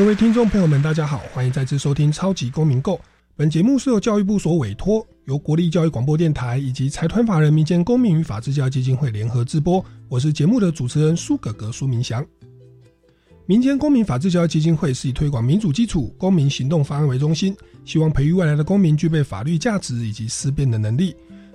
各位听众朋友们，大家好，欢迎再次收听《超级公民购》。本节目是由教育部所委托，由国立教育广播电台以及财团法人民间公民与法治教育基金会联合制播。我是节目的主持人苏格格苏明祥。民间公民法治教育基金会是以推广民主基础、公民行动方案为中心，希望培育未来的公民具备法律价值以及思辨的能力。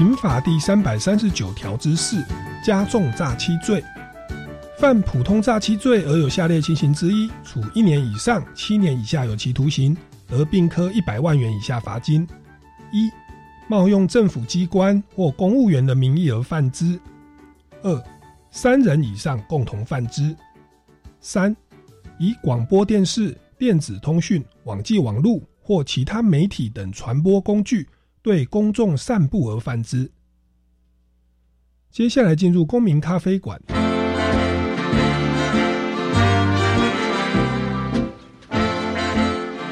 刑法第三百三十九条之四，加重诈欺罪。犯普通诈欺罪而有下列情形之一，处一年以上七年以下有期徒刑，得并科一百万元以下罚金。一、冒用政府机关或公务员的名义而犯之；二、三人以上共同犯之；三、以广播电视、电子通讯、网际网络或其他媒体等传播工具。对公众散布而犯之。接下来进入公民咖啡馆。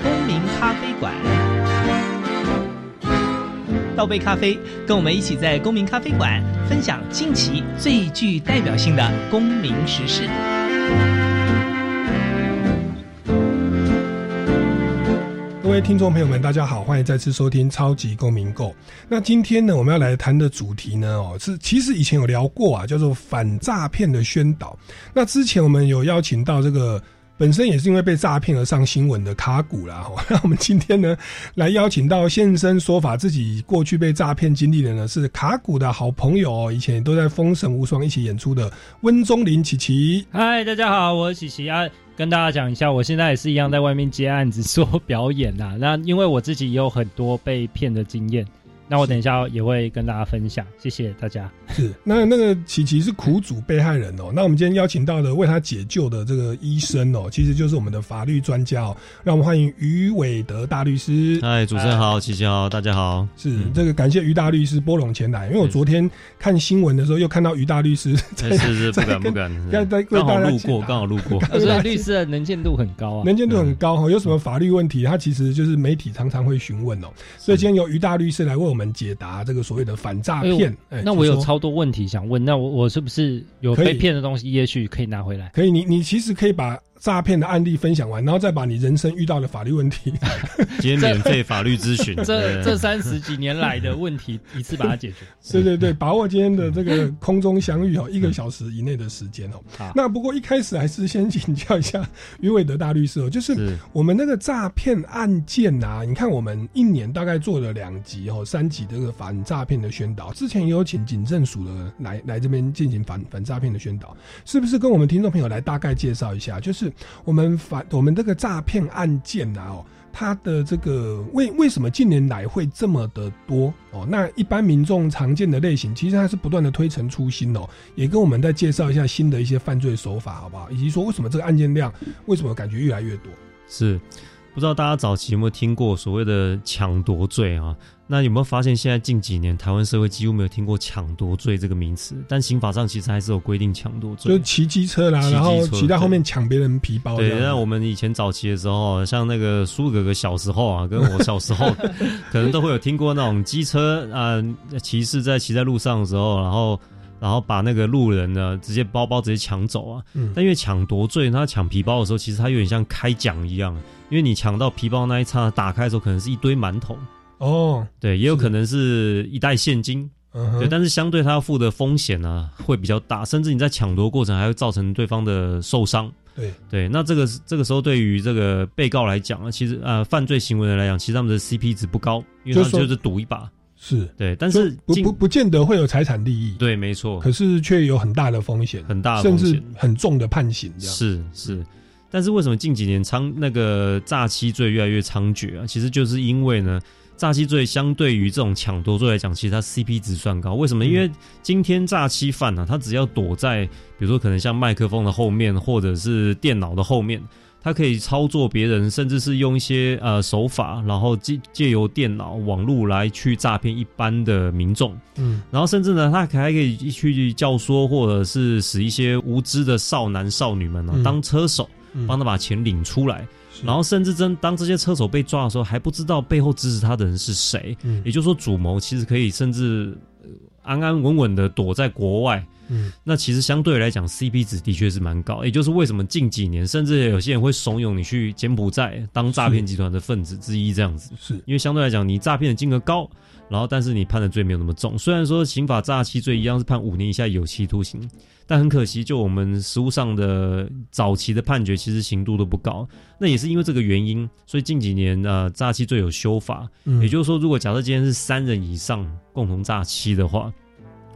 公民咖啡馆，倒杯咖啡，跟我们一起在公民咖啡馆分享近期最具代表性的公民时事。各位听众朋友们，大家好，欢迎再次收听超级公民购。那今天呢，我们要来谈的主题呢，哦，是其实以前有聊过啊，叫做反诈骗的宣导。那之前我们有邀请到这个本身也是因为被诈骗而上新闻的卡古啦。那我们今天呢，来邀请到现身说法自己过去被诈骗经历的呢，是卡古的好朋友哦，以前都在《封神无双》一起演出的温宗林琪琪。嗨，大家好，我是琪琪啊。跟大家讲一下，我现在也是一样在外面接案子 做表演呐。那因为我自己也有很多被骗的经验。那我等一下也会跟大家分享，谢谢大家。是，那那个琪琪是苦主被害人哦。那我们今天邀请到的为他解救的这个医生哦，其实就是我们的法律专家哦。让我们欢迎于伟德大律师。嗨，主持人好，琪琪好，大家好。是这个感谢于大律师拨冗前来，因为我昨天看新闻的时候又看到于大律师。是是，不敢不敢。刚好路过，刚好路过。所以律师的能见度很高啊，能见度很高哈。有什么法律问题，他其实就是媒体常常会询问哦。所以今天由于大律师来为我们。们解答这个所谓的反诈骗，那我有超多问题想问，那我我是不是有被骗的东西，也许可以拿回来？可以，你你其实可以把。诈骗的案例分享完，然后再把你人生遇到的法律问题，今天免费法律咨询，这这三十几年来的问题一次把它解决。对对对，把握今天的这个空中相遇哦，一个小时以内的时间哦。那不过一开始还是先请教一下于伟德大律师哦，就是我们那个诈骗案件啊，你看我们一年大概做了两集哦，三集这个反诈骗的宣导，之前也有请警政署的来来这边进行反反诈骗的宣导，是不是跟我们听众朋友来大概介绍一下？就是。我们反我们这个诈骗案件啊，哦，它的这个为为什么近年来会这么的多哦？那一般民众常见的类型，其实它是不断的推陈出新哦，也跟我们再介绍一下新的一些犯罪手法，好不好？以及说为什么这个案件量为什么感觉越来越多？是不知道大家早期有没有听过所谓的抢夺罪啊？那有没有发现，现在近几年台湾社会几乎没有听过抢夺罪这个名词？但刑法上其实还是有规定抢夺罪，就骑机车啦，然后骑在后面抢别人皮包。对，那我们以前早期的时候，像那个苏哥哥小时候啊，跟我小时候，可能都会有听过那种机车啊，骑士在骑在路上的时候，然后然后把那个路人呢直接包包直接抢走啊。嗯。但因为抢夺罪，他抢皮包的时候，其实他有点像开奖一样，因为你抢到皮包那一刹那，打开的时候可能是一堆馒头。哦，对，也有可能是一袋现金，对，但是相对他要负的风险呢会比较大，甚至你在抢夺过程还会造成对方的受伤。对对，那这个这个时候对于这个被告来讲啊，其实呃犯罪行为人来讲，其实他们的 CP 值不高，因为他就是赌一把。是对，但是不不不见得会有财产利益。对，没错。可是却有很大的风险，很大，甚至很重的判刑这样。是是，但是为什么近几年猖那个诈欺罪越来越猖獗啊？其实就是因为呢，诈欺罪相对于这种抢夺罪来讲，其实它 CP 值算高。为什么？因为今天诈欺犯呢，他只要躲在比如说可能像麦克风的后面，或者是电脑的后面。他可以操作别人，甚至是用一些呃手法，然后借借由电脑网络来去诈骗一般的民众。嗯，然后甚至呢，他还可以去教唆，或者是使一些无知的少男少女们呢当车手，帮他把钱领出来。然后甚至真当这些车手被抓的时候，还不知道背后支持他的人是谁。嗯，也就是说，主谋其实可以甚至安安稳稳的躲在国外。嗯，那其实相对来讲，CP 值的确是蛮高。也就是为什么近几年，甚至有些人会怂恿你去柬埔寨当诈骗集团的分子之一，这样子。是因为相对来讲，你诈骗的金额高，然后但是你判的罪没有那么重。虽然说刑法诈欺罪一样是判五年以下有期徒刑，但很可惜，就我们实务上的早期的判决，其实刑度都不高。那也是因为这个原因，所以近几年呃，诈欺罪有修法。也就是说，如果假设今天是三人以上共同诈欺的话。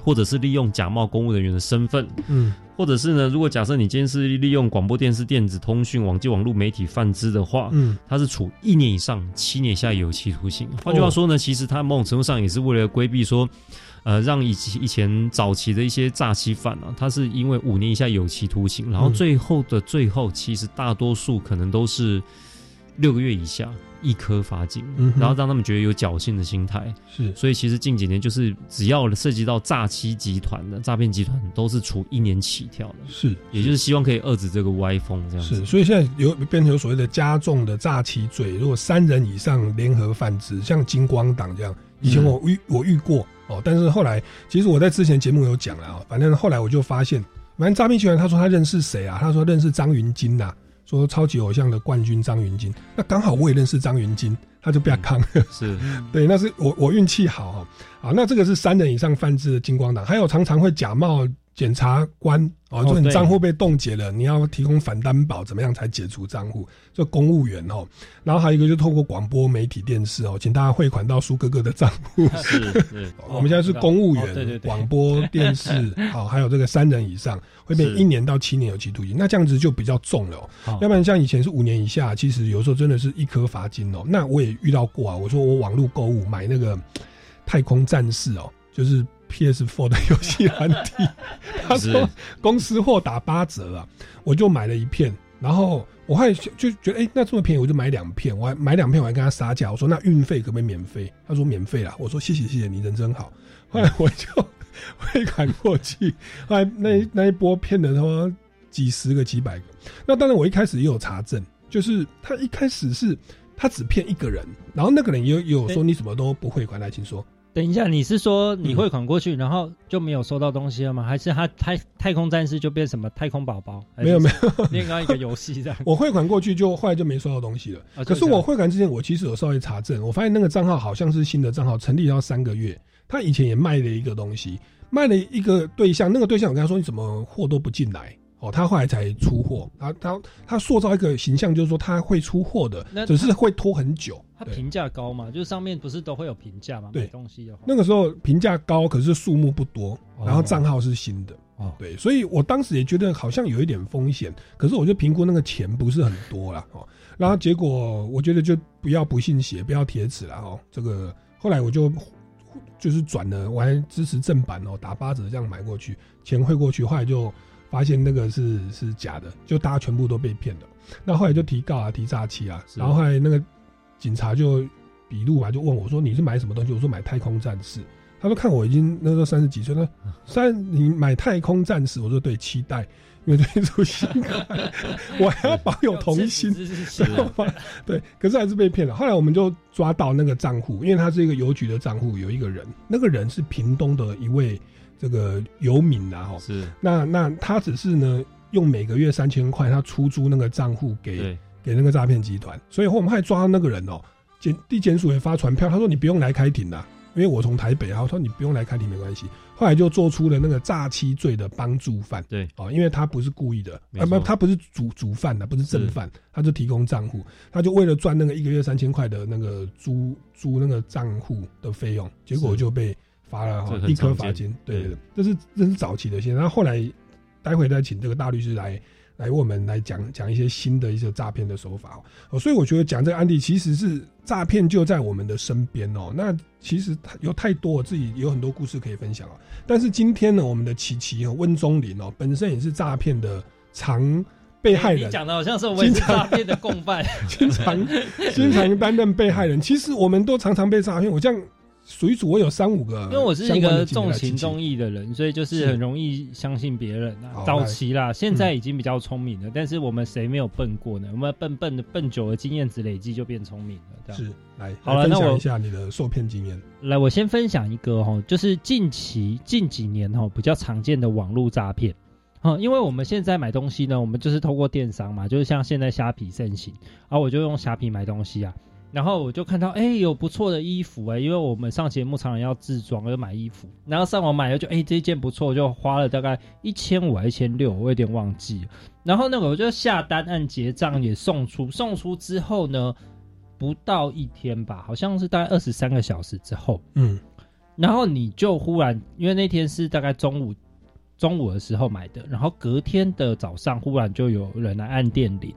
或者是利用假冒公务人员的身份，嗯，或者是呢，如果假设你今天是利用广播电视、电子通讯、网际网络媒体贩资的话，嗯，他是处一年以上七年以下有期徒刑。换句话说呢，其实他某种程度上也是为了规避说，呃，让以以前早期的一些诈欺犯啊，他是因为五年以下有期徒刑，然后最后的最后，其实大多数可能都是六个月以下。一颗罚金，然后让他们觉得有侥幸的心态，是，所以其实近几年就是只要涉及到诈欺集团的诈骗集团，都是处一年起跳的，是，也就是希望可以遏制这个歪风，这样是。所以现在有变成有所谓的加重的诈欺罪，如果三人以上联合犯之，像金光党这样，以前我遇我遇过哦，但是后来其实我在之前节目有讲了啊，反正后来我就发现，反正诈骗集团他说他认识谁啊？他说认识张云金呐。说超级偶像的冠军张云京，那刚好我也认识张云京，他就不要扛。是 对，那是我我运气好哈。啊，那这个是三人以上犯制的金光党，还有常常会假冒。检察官哦，说你账户被冻结了，你要提供反担保，怎么样才解除账户？就公务员哦，然后还有一个就透过广播媒体、电视哦，请大家汇款到苏哥哥的账户。是，我们现在是公务员，广播电视，好，还有这个三人以上会被一年到七年有期徒刑，那这样子就比较重了。要不然像以前是五年以下，其实有时候真的是一颗罚金哦。那我也遇到过啊，我说我网络购物买那个太空战士哦，就是。PS4 的游戏软体，他说公司货打八折啊，我就买了一片，然后我还就觉得哎，那这么便宜，我就买两片，我还买两片，我还跟他杀价，我说那运费可不可以免费？他说免费啦，我说谢谢谢谢你人真好，后来我就 汇款过去，后来那那一波骗了他妈几十个几百个，那当然我一开始也有查证，就是他一开始是他只骗一个人，然后那个人也有说你什么都不汇款，来请说。等一下，你是说你汇款过去，然后就没有收到东西了吗？还是他太太空战士就变什么太空宝宝？没有没有，另外一个游戏这样。我汇款过去就后来就没收到东西了。可是我汇款之前，我其实有稍微查证，我发现那个账号好像是新的账号，成立要三个月。他以前也卖了一个东西，卖了一个对象，那个对象我跟他说你怎么货都不进来。哦，他后来才出货，他他他塑造一个形象，就是说他会出货的，只是会拖很久。他评价高嘛，就是上面不是都会有评价嘛？对，东西的话，那个时候评价高，可是数目不多，然后账号是新的。哦，对，所以我当时也觉得好像有一点风险，可是我就评估那个钱不是很多了哦，然后结果我觉得就不要不信邪，不要铁齿了哦。这个后来我就就是转了，我还支持正版哦，打八折这样买过去，钱汇过去，后来就。发现那个是是假的，就大家全部都被骗了。那后来就提告啊，提诈欺啊。然后后来那个警察就笔录嘛，就问我说：“你是买什么东西？”我说：“买太空战士。”他说：“看我已经那时候三十几岁了，三你买太空战士？”我说：“对，期待，因为这出戏，我还要保有童心，知道吗？对，可是还是被骗了。后来我们就抓到那个账户，因为他是一个邮局的账户，有一个人，那个人是屏东的一位。这个游民呐，哈，是。那那他只是呢，用每个月三千块，他出租那个账户给给那个诈骗集团，所以我们还抓到那个人哦，检地检署也发传票，他说你不用来开庭了，因为我从台北，然后说你不用来开庭没关系。后来就做出了那个诈欺罪的帮助犯，对，哦，因为他不是故意的，啊不，他不是主主犯的，不是正犯，他就提供账户，他就为了赚那个一个月三千块的那个租租那个账户的费用，结果就被罚了哈，一颗罚金，对对，这是这是早期的现象，后来待会再请这个大律师来。来，我们来讲讲一些新的一些诈骗的手法哦，所以我觉得讲这个案例其实是诈骗就在我们的身边哦。那其实有太多，我自己有很多故事可以分享哦。但是今天呢，我们的琪琪和温宗林哦，本身也是诈骗的常被害人，讲的好像是我们诈骗的共犯，经常经常担任被害人。其实我们都常常被诈骗，我这样。属于组我有三五个，因为我是一个重情重义的人，所以就是很容易相信别人啊。早期啦，现在已经比较聪明了，但是我们谁没有笨过呢？我们笨笨的笨久了，经验值累积就变聪明了。是，来，好了，那我一下你的受骗经验。来，我先分享一个哈，就是近期近几年哈比较常见的网络诈骗。嗯，因为我们现在买东西呢，我们就是透过电商嘛，就是像现在虾皮盛行，啊，我就用虾皮买东西啊。然后我就看到，哎，有不错的衣服哎，因为我们上节目常常要自装，要买衣服，然后上网买了，就哎这件不错，就花了大概一千五还一千六，我有点忘记。然后那个我就下单按结账也送出，送出之后呢，不到一天吧，好像是大概二十三个小时之后，嗯，然后你就忽然，因为那天是大概中午中午的时候买的，然后隔天的早上忽然就有人来按电铃，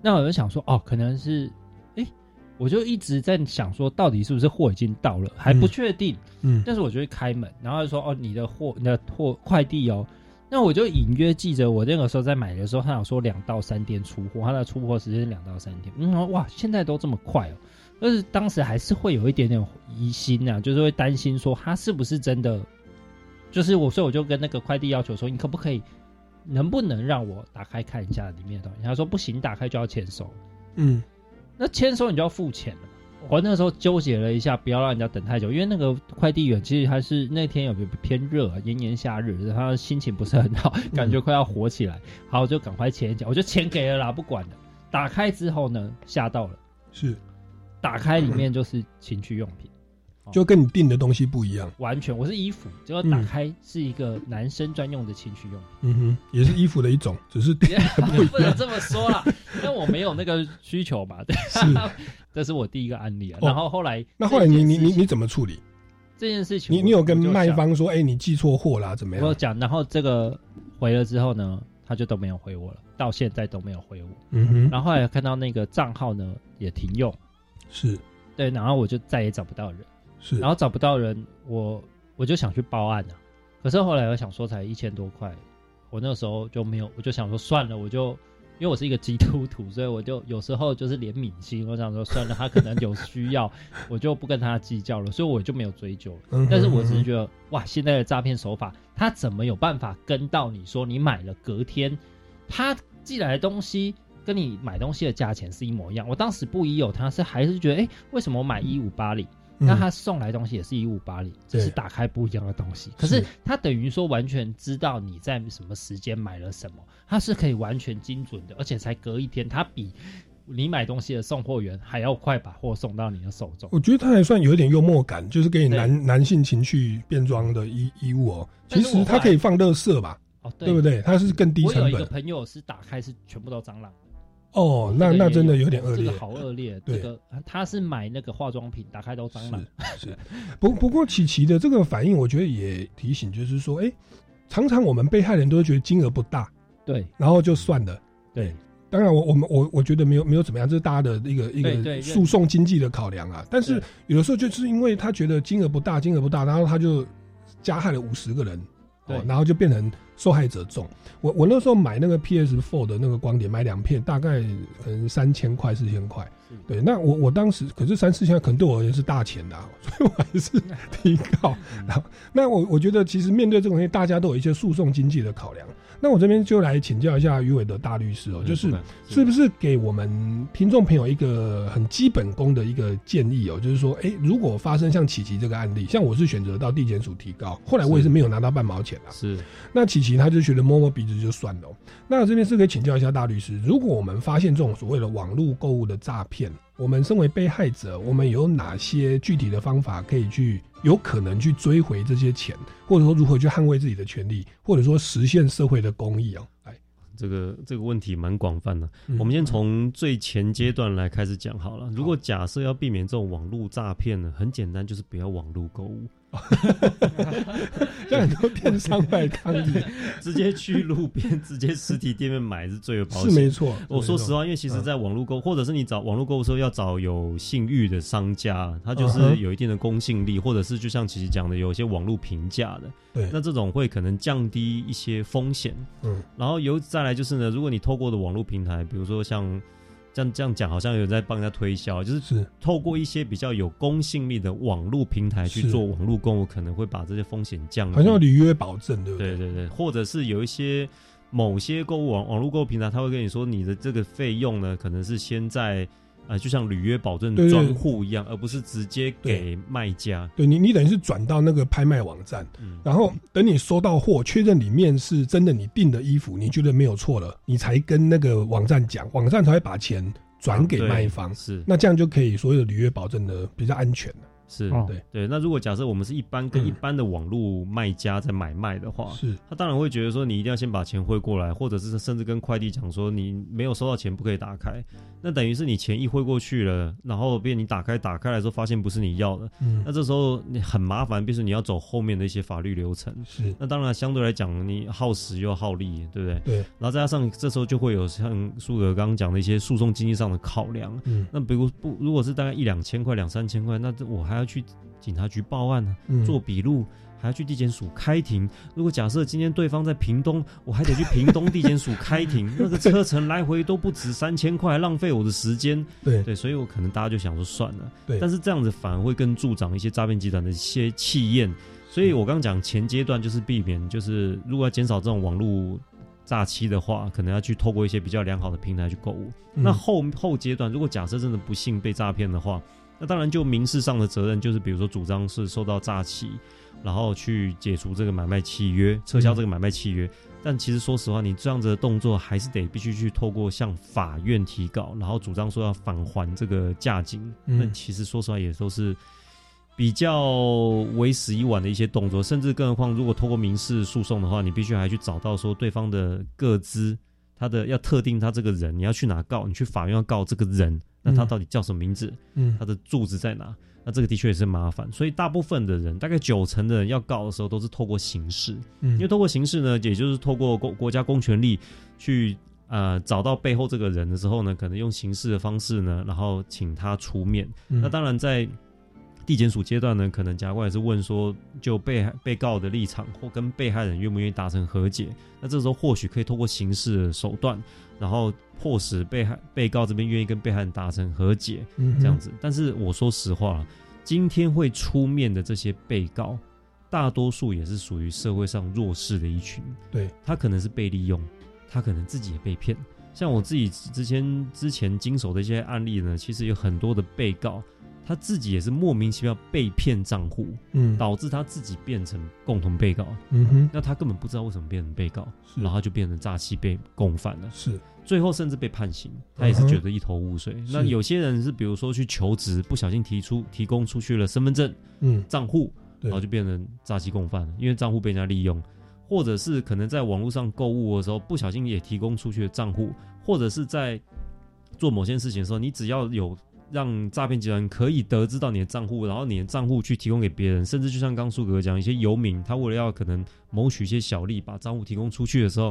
那我就想说，哦，可能是。我就一直在想说，到底是不是货已经到了，还不确定。嗯，但是我就会开门，然后就说：“哦，你的货，你的货快递哦。”那我就隐约记着，我那个时候在买的时候，他有说两到三天出货，他的出货时间两到三天。嗯，哇，现在都这么快哦！但是当时还是会有一点点疑心啊，就是会担心说他是不是真的。就是我，所以我就跟那个快递要求说：“你可不可以，能不能让我打开看一下里面的东西？”他说：“不行，打开就要签收。”嗯。那签收你就要付钱了。我那时候纠结了一下，不要让人家等太久，因为那个快递员其实他是那天有偏热，炎炎夏日，他心情不是很好，感觉快要火起来。好，就赶快签一下，我就钱给了啦，不管了。打开之后呢，吓到了，是打开里面就是情趣用品。就跟你订的东西不一样，完全我是衣服，结果打开是一个男生专用的情趣用品，嗯哼，也是衣服的一种，只是不能这么说啦，因为我没有那个需求嘛，对，是，这是我第一个案例啊。然后后来，那后来你你你你怎么处理？这件事情？你你有跟卖方说，哎，你寄错货啦，怎么样？我讲，然后这个回了之后呢，他就都没有回我了，到现在都没有回我。嗯哼，然后后来看到那个账号呢也停用，是。对，然后我就再也找不到人。是，然后找不到人，我我就想去报案啊。可是后来我想说，才一千多块，我那时候就没有，我就想说算了，我就因为我是一个基督徒，所以我就有时候就是怜悯心，我想说算了，他可能有需要，我就不跟他计较了，所以我就没有追究。但是我只是觉得，哇，现在的诈骗手法，他怎么有办法跟到你说你买了隔天他寄来的东西跟你买东西的价钱是一模一样？我当时不疑有他，是还是觉得，哎，为什么我买一五八零？那他送来东西也是一五八零，只是打开不一样的东西。可是他等于说完全知道你在什么时间买了什么，他是可以完全精准的，而且才隔一天，他比你买东西的送货员还要快把货送到你的手中。我觉得他还算有一点幽默感，就是给你男男性情趣变装的衣衣物哦。其实他可以放乐色吧？哦，对不对？他是更低成本。我有一个朋友是打开是全部都蟑螂。哦，那那真的有点恶劣，这个好恶劣。这个他是买那个化妆品，打开都脏了。是，不不过琪琪的这个反应，我觉得也提醒，就是说，哎，常常我们被害人都会觉得金额不大，对，然后就算了。对，当然我我们我我觉得没有没有怎么样，这是大家的一个一个诉讼经济的考量啊。但是有的时候就是因为他觉得金额不大，金额不大，然后他就加害了五十个人，对，然后就变成。受害者重，我我那时候买那个 PS Four 的那个光碟，买两片大概可能三千块四千块，对，那我我当时可是三四千块可能对我而言是大钱的，所以我还是提高。然后，那我我觉得其实面对这种东西，大家都有一些诉讼经济的考量。那我这边就来请教一下于伟的大律师哦，就是是不是给我们听众朋友一个很基本功的一个建议哦，就是说，哎，如果发生像琪琪这个案例，像我是选择到地检署提高，后来我也是没有拿到半毛钱啊，是，那琪琪他就觉得摸摸鼻子就算了。那这边是可以请教一下大律师，如果我们发现这种所谓的网络购物的诈骗，我们身为被害者，我们有哪些具体的方法可以去有可能去追回这些钱，或者说如何去捍卫自己的权利，或者说实现社会的公益啊？哎，这个这个问题蛮广泛的，我们先从最前阶段来开始讲好了。如果假设要避免这种网络诈骗呢，很简单，就是不要网络购物。像很多电商卖抗议，直接去路边、直接实体店面买是最有保险。是没错。我说实话，因为其实，在网络购，或者是你找网络购物时候，要找有信誉的商家，他就是有一定的公信力，或者是就像琪琪讲的，有一些网络评价的。对。那这种会可能降低一些风险。嗯。然后由再来就是呢，如果你透过的网络平台，比如说像。这样这样讲，好像有在帮人家推销，就是透过一些比较有公信力的网络平台去做网络购物，可能会把这些风险降低。好像履约保证，对不对？对对对，或者是有一些某些购物网网络购物平台，他会跟你说，你的这个费用呢，可能是先在。呃，就像履约保证专户一样，而不是直接给卖家。对你，你等于是转到那个拍卖网站，然后等你收到货，确认里面是真的你订的衣服，你觉得没有错了，你才跟那个网站讲，网站才会把钱转给卖方。是，那这样就可以所有的履约保证的比较安全了。是对。对，那如果假设我们是一般跟一般的网络卖家在买卖的话，是，他当然会觉得说你一定要先把钱汇过来，或者是甚至跟快递讲说你没有收到钱不可以打开，那等于是你钱一汇过去了，然后被你打开，打开来之后发现不是你要的，嗯，那这时候你很麻烦，比如说你要走后面的一些法律流程，是，那当然相对来讲你耗时又耗力，对不对？对，然后再加上这时候就会有像苏格刚刚讲的一些诉讼经济上的考量，嗯，那比如不如果是大概一两千块、两三千块，那我还要去。警察局报案呢，做笔录，还要去地检署开庭。如果假设今天对方在屏东，我还得去屏东地检署开庭，那个车程来回都不止三千块，浪费我的时间。对对，所以我可能大家就想说算了。对，但是这样子反而会更助长一些诈骗集团的一些气焰。所以我刚刚讲前阶段就是避免，就是如果要减少这种网络诈欺的话，可能要去透过一些比较良好的平台去购物。那后后阶段，如果假设真的不幸被诈骗的话，那当然，就民事上的责任，就是比如说主张是受到诈欺，然后去解除这个买卖契约，撤销这个买卖契约。但其实说实话，你这样子的动作还是得必须去透过向法院提告，然后主张说要返还这个价金。那其实说实话也都是比较为时已晚的一些动作，甚至更何况如果透过民事诉讼的话，你必须还去找到说对方的个资，他的要特定他这个人，你要去哪告？你去法院要告这个人。那他到底叫什么名字？嗯，他的住址在哪？那这个的确也是麻烦，所以大部分的人，大概九成的人要告的时候，都是透过刑事。嗯，因为透过刑事呢，也就是透过国国家公权力去呃找到背后这个人的时候呢，可能用刑事的方式呢，然后请他出面。那当然在。地检署阶段呢，可能检察官也是问说，就被被告的立场或跟被害人愿不愿意达成和解。那这时候或许可以透过刑事的手段，然后迫使被害被告这边愿意跟被害人达成和解，这样子。但是我说实话，今天会出面的这些被告，大多数也是属于社会上弱势的一群。对他可能是被利用，他可能自己也被骗。像我自己之前之前经手的一些案例呢，其实有很多的被告。他自己也是莫名其妙被骗账户，嗯，导致他自己变成共同被告，嗯哼，那他根本不知道为什么变成被告，然后就变成诈欺被共犯了，是，最后甚至被判刑，他也是觉得一头雾水。那有些人是比如说去求职，不小心提出提供出去了身份证，嗯，账户，然后就变成诈欺共犯了，因为账户被人家利用，或者是可能在网络上购物的时候不小心也提供出去的账户，或者是在做某件事情的时候，你只要有。让诈骗集团可以得知到你的账户，然后你的账户去提供给别人，甚至就像刚苏哥讲，一些游民他为了要可能谋取一些小利，把账户提供出去的时候，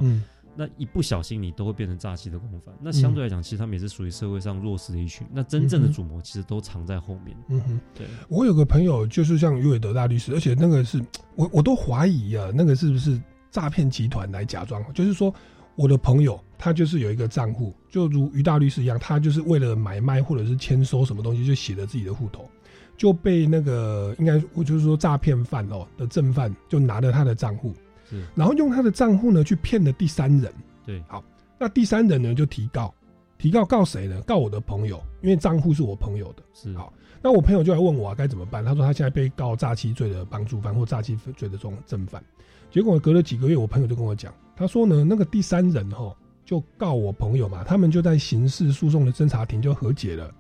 那一不小心你都会变成诈欺的共犯。那相对来讲，其实他们也是属于社会上弱势的一群。那真正的主谋其实都藏在后面。嗯哼，对。我有个朋友就是像于伟德大律师，而且那个是我我都怀疑啊，那个是不是诈骗集团来假装？就是说。我的朋友，他就是有一个账户，就如于大律师一样，他就是为了买卖或者是签收什么东西，就写了自己的户头，就被那个应该我就是说诈骗犯哦的正犯就拿了他的账户，是，然后用他的账户呢去骗了第三人，对，好，那第三人呢就提告，提告告谁呢？告我的朋友，因为账户是我朋友的，是，好，那我朋友就来问我该怎么办，他说他现在被告诈欺罪的帮助犯或诈欺罪的这种正犯，结果隔了几个月，我朋友就跟我讲。他说呢，那个第三人哈就告我朋友嘛，他们就在刑事诉讼的侦查庭就和解了，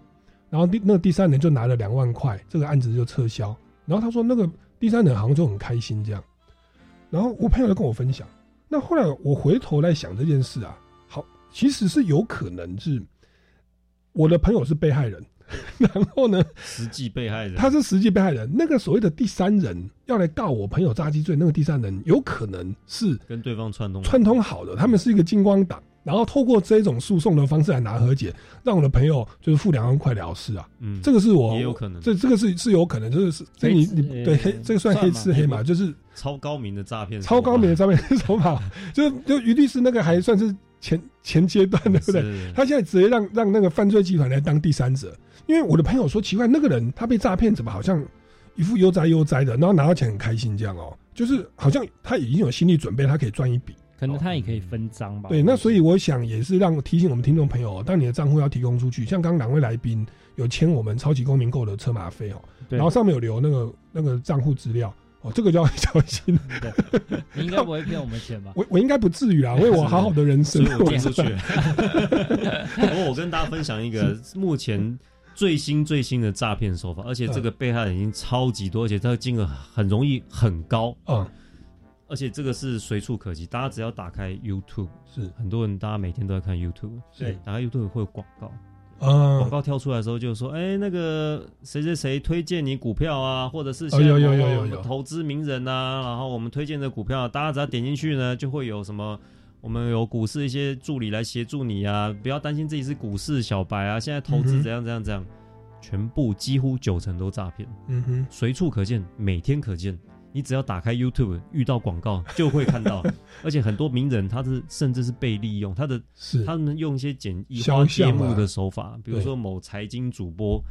然后第那个第三人就拿了两万块，这个案子就撤销。然后他说那个第三人好像就很开心这样，然后我朋友就跟我分享。那后来我回头来想这件事啊，好，其实是有可能是我的朋友是被害人，然后呢，实际被害人他是实际被害人。那个所谓的第三人要来告我朋友诈欺罪，那个第三人有可能是跟对方串通串通好的，他们是一个金光党。然后透过这种诉讼的方式来拿和解，让我的朋友就是付两万块了事啊。嗯，这个是我也有可能，这这个是是有可能，就是是你你对黑这个算黑吃黑嘛，就是超高明的诈骗，超高明的诈骗手法。就就于律师那个还算是前前阶段，对不对？他现在直接让让那个犯罪集团来当第三者，因为我的朋友说奇怪，那个人他被诈骗怎么好像一副悠哉悠哉的，然后拿到钱很开心这样哦，就是好像他已经有心理准备，他可以赚一笔。可能他也可以分赃吧。对，那所以我想也是让提醒我们听众朋友，当你的账户要提供出去，像刚刚两位来宾有签我们超级公民购的车马费哦，然后上面有留那个那个账户资料哦，这个就要小心。你应该不会骗我们钱吧？我我应该不至于啊，因为我好好的人生我出去。不过我跟大家分享一个目前最新最新的诈骗手法，而且这个被害人已经超级多，而且这个金额很容易很高啊。而且这个是随处可及，大家只要打开 YouTube，是很多人，大家每天都在看 YouTube，对，打开 YouTube 会有广告，啊，广告跳出来的时候就说，哎，那个谁谁谁推荐你股票啊，或者是有有有有有。投资名人啊，然后我们推荐的股票，大家只要点进去呢，就会有什么，我们有股市一些助理来协助你啊，不要担心自己是股市小白啊，现在投资怎样怎样怎样，全部几乎九成都诈骗，嗯哼，随处可见，每天可见。你只要打开 YouTube，遇到广告 就会看到，而且很多名人他是甚至是被利用，他的是。他们用一些简易化节目的手法，比如说某财经主播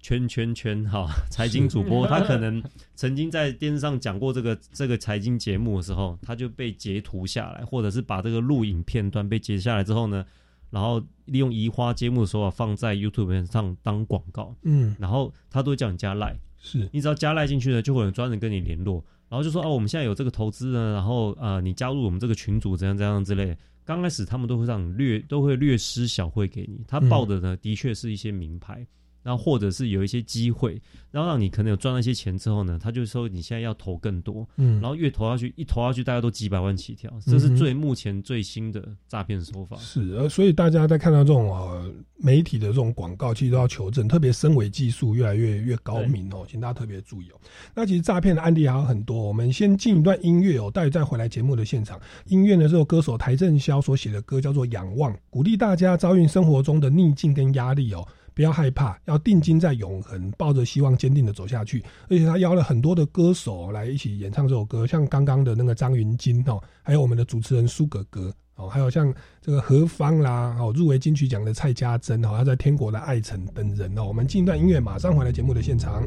圈圈圈哈，财经主播 他可能曾经在电视上讲过这个这个财经节目的时候，他就被截图下来，或者是把这个录影片段被截下来之后呢，然后利用移花接木的手法放在 YouTube 上当广告，嗯，然后他都会叫你加 Like。是你只要加赖进去呢，就会有专人跟你联络，然后就说哦，我们现在有这个投资呢，然后呃，你加入我们这个群组怎样怎样之类。刚开始他们都会让你略都会略施小惠给你，他报的呢的确是一些名牌。然后或者是有一些机会，然后让你可能有赚到一些钱之后呢，他就说你现在要投更多，嗯，然后越投下去，一投下去大家都几百万起跳，这是最目前最新的诈骗手法。是，呃，所以大家在看到这种呃媒体的这种广告，其实都要求证，特别身为技术越来越越高明哦，请大家特别注意哦。那其实诈骗的案例还有很多，我们先进一段音乐哦，待会再回来节目的现场。音乐呢是由歌手邰正宵所写的歌，叫做《仰望》，鼓励大家遭遇生活中的逆境跟压力哦。不要害怕，要定睛在永恒，抱着希望，坚定的走下去。而且他邀了很多的歌手来一起演唱这首歌，像刚刚的那个张芸京哦，还有我们的主持人苏格格哦，还有像这个何方啦哦，入围金曲奖的蔡家珍哦，他在天国的爱城等人哦。我们进一段音乐，马上回来节目的现场。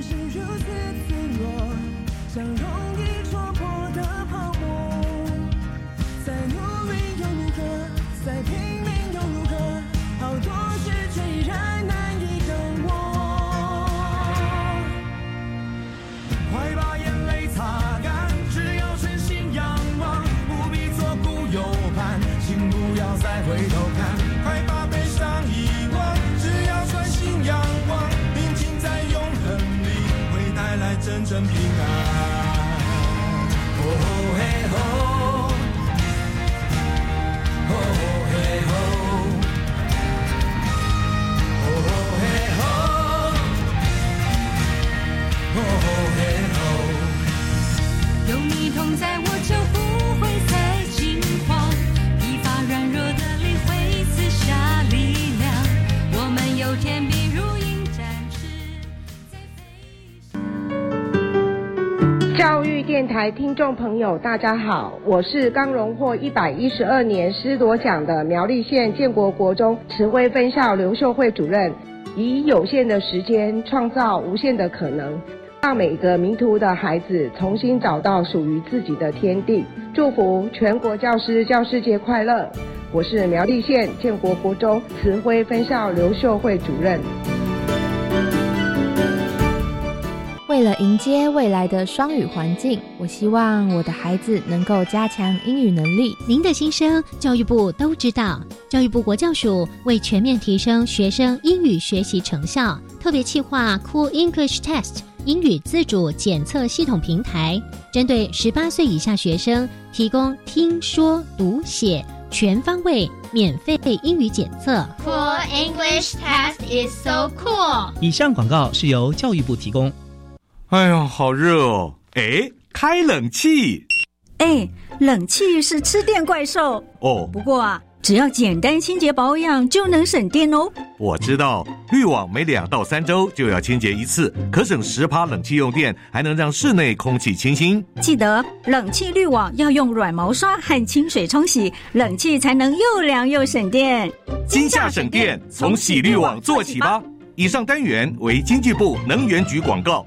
是如此脆弱，相融。台听众朋友，大家好，我是刚荣获一百一十二年师铎奖的苗栗县建国国中慈晖分校刘秀慧主任，以有限的时间创造无限的可能，让每个迷途的孩子重新找到属于自己的天地。祝福全国教师教师节快乐！我是苗栗县建国国中慈晖分校刘秀慧主任。为了迎接未来的双语环境，我希望我的孩子能够加强英语能力。您的心声，教育部都知道。教育部国教署为全面提升学生英语学习成效，特别企划 Cool English Test 英语自主检测系统平台，针对十八岁以下学生提供听说读写全方位免费英语检测。Cool English Test is so cool。以上广告是由教育部提供。哎呀，好热哦！哎，开冷气。哎，冷气是吃电怪兽哦。不过啊，只要简单清洁保养就能省电哦。我知道，滤网每两到三周就要清洁一次，可省十趴冷气用电，还能让室内空气清新。记得冷气滤网要用软毛刷和清水冲洗，冷气才能又凉又省电。今夏省电，从洗滤网做起吧。以上单元为经济部能源局广告。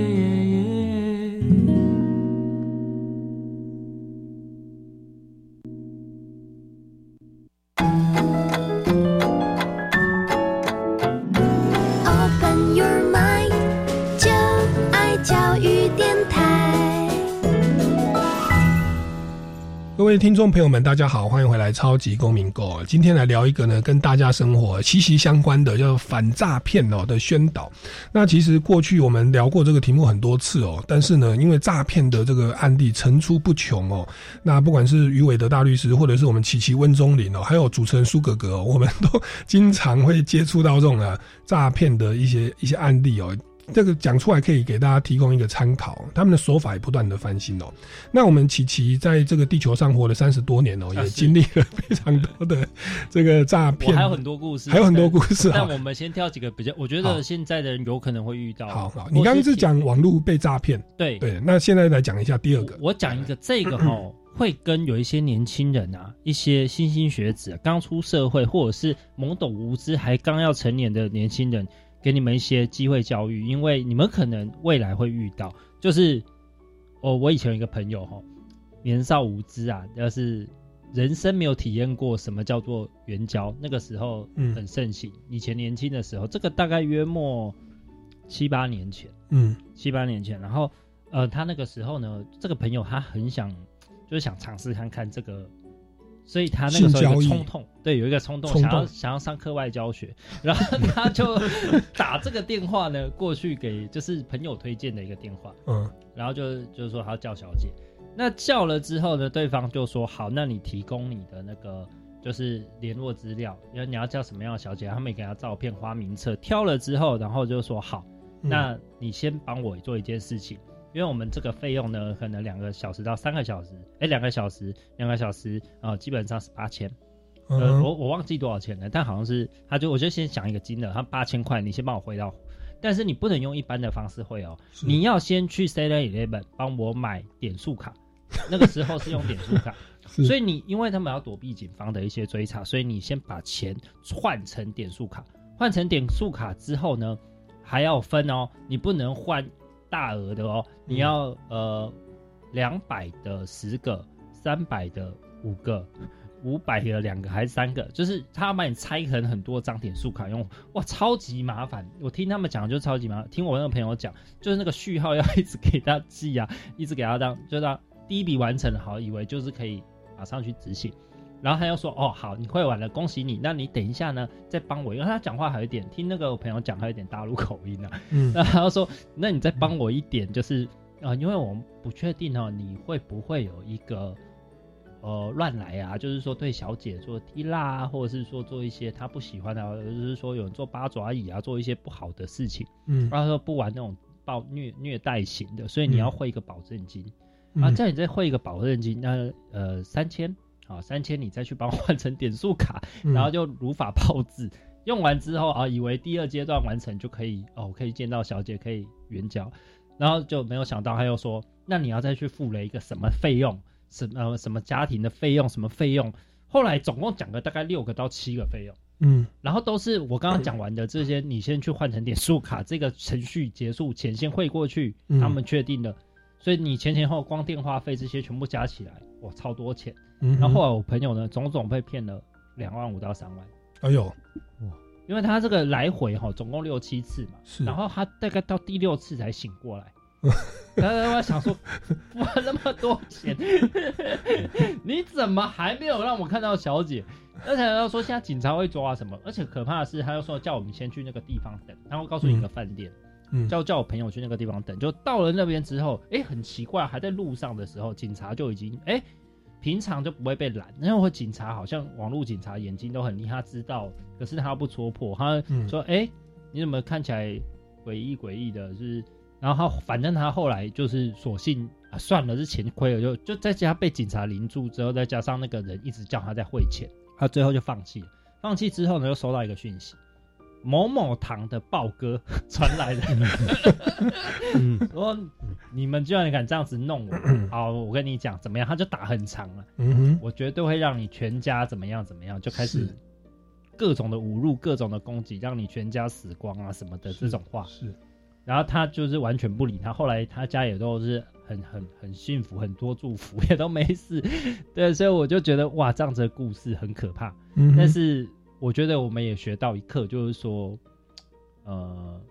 各位听众朋友们，大家好，欢迎回来《超级公民购》。今天来聊一个呢，跟大家生活息息相关的，叫反诈骗哦的宣导。那其实过去我们聊过这个题目很多次哦，但是呢，因为诈骗的这个案例层出不穷哦，那不管是于伟德大律师，或者是我们琪琪温中林哦，还有主持人苏格格，我们都 经常会接触到这种啊诈骗的一些一些案例哦。这个讲出来可以给大家提供一个参考，他们的手法也不断的翻新哦。那我们琪琪在这个地球上活了三十多年哦，也经历了非常多的这个诈骗，还有很多故事，还有很多故事。但我们先挑几个比较，我觉得现在的人有可能会遇到。好好，你刚刚是讲网络被诈骗，对对。那现在来讲一下第二个，我讲一个这个哈，会跟有一些年轻人啊，一些新兴学子刚出社会，或者是懵懂无知还刚要成年的年轻人。给你们一些机会教育，因为你们可能未来会遇到。就是哦，我以前有一个朋友哈，年少无知啊，要是人生没有体验过什么叫做援交，那个时候很盛行。以前年轻的时候，这个大概约莫七八年前，嗯，七八年前。然后呃，他那个时候呢，这个朋友他很想，就是想尝试看看这个。所以他那个时候有个冲动，对，有一个冲动，想要想要上课外教学，然后他就打这个电话呢过去给，就是朋友推荐的一个电话，嗯，然后就就是说他要叫小姐，那叫了之后呢，对方就说好，那你提供你的那个就是联络资料，因为你要叫什么样的小姐，他们给他照片、花名册，挑了之后，然后就说好，那你先帮我做一件事情。因为我们这个费用呢，可能两个小时到三个小时，哎，两个小时，两个小时啊，基本上是八千。呃，我我忘记多少钱了，但好像是，他就我就先想一个金额，他八千块，你先帮我汇到，但是你不能用一般的方式汇哦，你要先去 Seven Eleven 帮我买点数卡，那个时候是用点数卡，所以你因为他们要躲避警方的一些追查，所以你先把钱换成点数卡，换成点数卡之后呢，还要分哦，你不能换。大额的哦，你要呃两百的十个，三百的五个，五百的两个还是三个？就是他要把你拆成很多张点数卡用，哇，超级麻烦！我听他们讲就超级麻烦，听我那个朋友讲，就是那个序号要一直给他记啊，一直给他当，就他第一笔完成了，好，以为就是可以马上去执行。然后他又说：“哦，好，你会玩了，恭喜你。那你等一下呢，再帮我，因为他讲话还有点，听那个我朋友讲还有点大陆口音啊。嗯，那 他说：那你再帮我一点，就是啊，因为我们不确定哦，你会不会有一个呃乱来啊，就是说对小姐做踢蜡啊，或者是说做一些他不喜欢的，或者是说有人做八爪椅啊，做一些不好的事情，嗯，然后说不玩那种暴虐虐待型的，所以你要汇一个保证金，嗯啊，叫你再汇一个保证金，那呃三千，好三千你再去帮我换成点数卡，嗯。然后就如法炮制。用完之后啊，以为第二阶段完成就可以哦，可以见到小姐，可以援交，然后就没有想到他又说，那你要再去付了一个什么费用，什么什么家庭的费用，什么费用，后来总共讲了大概六个到七个费用，嗯。然后都是我刚刚讲完的这些，你先去换成点数卡，这个程序结束前先汇过去，嗯。他们确定的，所以你前前后光电话费这些全部加起来，哇，超多钱。嗯然后后来我朋友呢，总总被骗了两万五到三万。哎呦，因为他这个来回哈，总共六七次嘛，是然后他大概到第六次才醒过来，然后我想说，花那么多钱，你怎么还没有让我看到小姐？而且他说现在警察会抓什么？而且可怕的是，他又说叫我们先去那个地方等，然后告诉你一个饭店，嗯叫叫我朋友去那个地方等。就到了那边之后，哎，很奇怪，还在路上的时候，警察就已经哎。平常就不会被拦，因为警察好像网络警察眼睛都很厉害，他知道，可是他不戳破，他嗯说：“哎、你怎么看起来诡异诡异的？”是，然后他反正他后来就是索性啊，算了，是钱亏了，就就在家被警察临住之后，再加上那个人一直叫他在汇钱，他最后就放弃了。放弃之后呢，又收到一个讯息，某某堂的豹哥 传来的，说你们居然敢这样子弄我，好，我跟你讲怎么样？他就打很长了，嗯哼，我绝对会让你全家怎么样怎么样，就开始各种的侮辱、各种的攻击，让你全家死光啊什么的这种话。是，然后他就是完全不理他，后来他家也都是很很很幸福，很多祝福，也都没事。对，所以我就觉得哇，这样子的故事很可怕。嗯但是我觉得我们也学到一课，就是说，呃，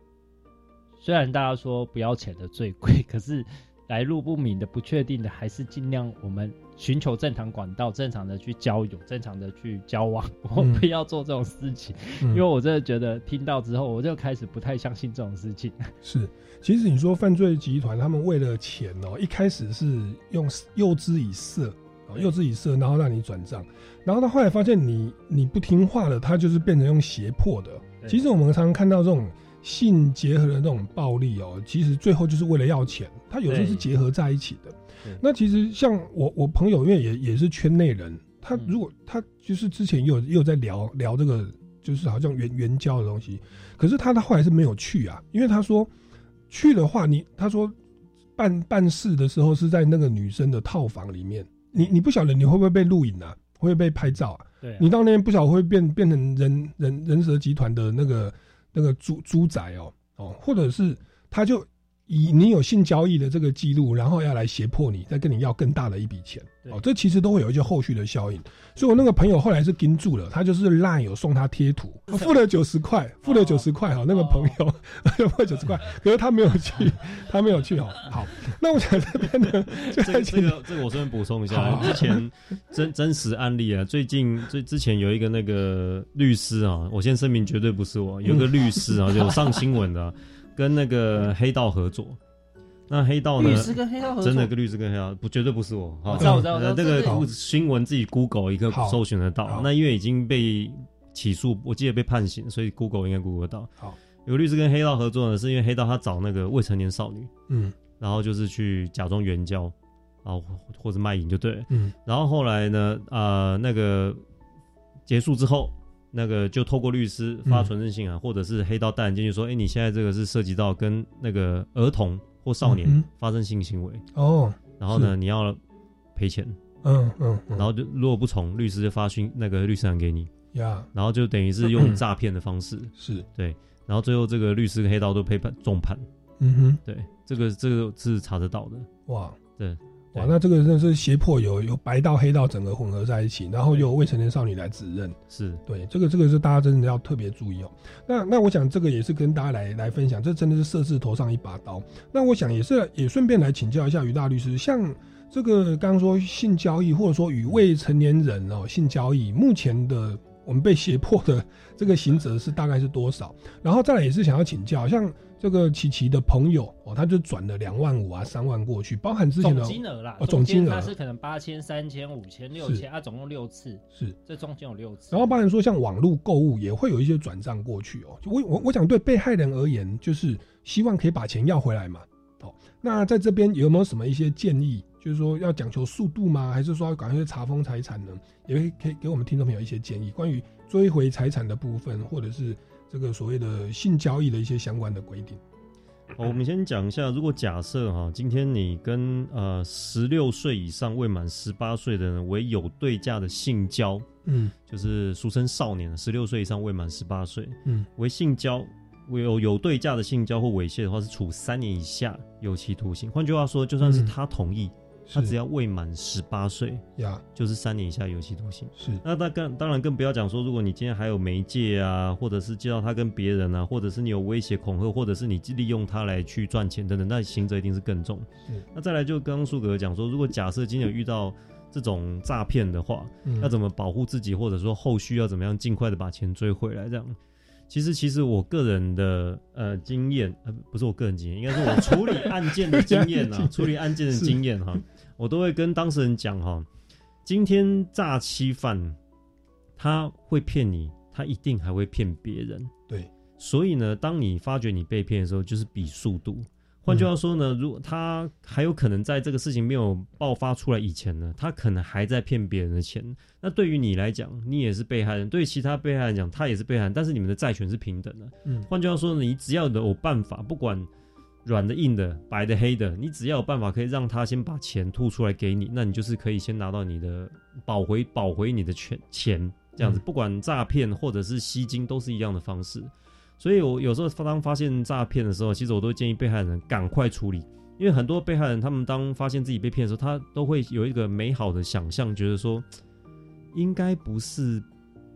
虽然大家说不要钱的最贵，可是来路不明的、不确定的，还是尽量我们寻求正常管道，正常的去交友，正常的去交往，我嗯。不要做这种事情，嗯。因为我真的觉得听到之后，我就开始不太相信这种事情。是，其实你说犯罪集团他们为了钱哦，一开始是用诱之以色哦，诱之以色，然后让你转账，然后他后来发现你你不听话了，他就是变成用胁迫的。其实我们常常看到这种性结合的这种暴力哦，其实最后就是为了要钱，他有时候是结合在一起的。那其实像我我朋友，因为也也是圈内人，他嗯。如果他就是之前也有也有在聊聊这个，就是好像援援交的东西，可是他他后来是没有去啊，因为他说去的话，你他说办办事的时候是在那个女生的套房里面，你你不晓得你会不会被录影啊，会不会被拍照啊？对啊你到那边不晓得会变变成人人人蛇集团的那个那个猪猪仔哦哦，或者是他就以你有性交易的这个记录，然后要来胁迫你，再跟你要更大的一笔钱。对。哦，这其实都会有一些后续的效应。所以我那个朋友后来是盯住了，他就是 LINE 有送他贴图，付了九十块，付了九十块哈，那个朋友 付了九十块，可是他没有去，他没有去哦。好，那我想这边呢，就这个这个这个我顺便补充一下，之前真真实案例啊，最近最之前有一个那个律师啊，我先声明绝对不是我，有一个律师啊，就有上新闻的啊、跟那个黑道合作。那黑道呢？律师跟黑道合作真的跟律师跟黑道不绝对不是我。好我知道我知道这这个个新闻自己 Google 一个搜寻得到。那因为已经被起诉，我记得被判刑，所以 Google 应该 Google 得到。好，有律师跟黑道合作呢，是因为黑道他找那个未成年少女，嗯然后就是去假装援交，然后或或者卖淫就对了。嗯然后后来呢，呃，那个结束之后，那个就透过律师发传真信啊，或者是黑道带人进去说，哎，你现在这个是涉及到跟那个儿童或少年发生性行为，哦，然后呢，你要赔钱，嗯嗯嗯，然后就如果不从，律师就发讯那个律师函给你，呀。然后就等于是用诈骗的方式，是。对，然后最后这个律师跟黑道都被判重判，嗯哼。对，这个这个是查得到的，哇，对，哇，那这个真的是胁迫有有白道黑道整个混合在一起，然后又有未成年少女来指认，是对，这个这个是大家真的要特别注意哦。那那我想这个也是跟大家来来分享，这真的是设置头上一把刀。那我想也是也顺便来请教一下于大律师，像这个刚刚说性交易或者说与未成年人哦性交易，目前的我们被胁迫的这个刑责是大概是多少？然后再来也是想要请教，像这个琪琪的朋友哦，他就转了两万五啊，三万过去，包含之前的总金额啦，哦，总金额他是可能八千、三千、五千、六千，他，总共六次，是这中间有六次。然后包含说像网络购物也会有一些转账过去哦，我我我想对被害人而言，就是希望可以把钱要回来嘛。好，那在这边有没有什么一些建议？就是说要讲求速度吗？还是说要赶快查封财产呢？也会可以给我们听众朋友一些建议，关于追回财产的部分，或者是。这个所谓的性交易的一些相关的规定，好，我们先讲一下，如果假设哈，今天你跟呃十六岁以上未满十八岁的人为有对价的性交，嗯，就是俗称少年，十六岁以上未满十八岁，嗯，为性交为有有对价的性交或猥亵的话，是处三年以下有期徒刑。换句话说，就算是他同意。他只要未满十八岁呀，就是三年以下有期徒刑。是，那他更当然更不要讲说，如果你今天还有媒介啊，或者是介绍他跟别人啊，或者是你有威胁恐吓，或者是你利用他来去赚钱等等，那刑责一定是更重。那再来就刚刚苏格讲说，如果假设今天有遇到这种诈骗的话，要怎么保护自己，或者说后续要怎么样尽快的把钱追回来？这样，其实其实我个人的呃经验，呃不是我个人经验，应该是我处理案件的 经验啊，处理案件的经验哈。我都会跟当事人讲哈，今天诈欺犯他会骗你，他一定还会骗别人。对，所以呢，当你发觉你被骗的时候，就是比速度。换句话说呢，如果他还有可能在这个事情没有爆发出来以前呢，他可能还在骗别人的钱。那对于你来讲，你也是被害人；对其他被害人讲，他也是被害人。但是你们的债权是平等的。嗯，换句话说，你只要有办法，不管。软的、硬的、白的、黑的，你只要有办法可以让他先把钱吐出来给你，那你就是可以先拿到你的保回、保回你的钱钱，这样子。不管诈骗或者是吸金，都是一样的方式。所以我有时候当发现诈骗的时候，其实我都建议被害人赶快处理，因为很多被害人他们当发现自己被骗的时候，他都会有一个美好的想象，觉得说应该不是。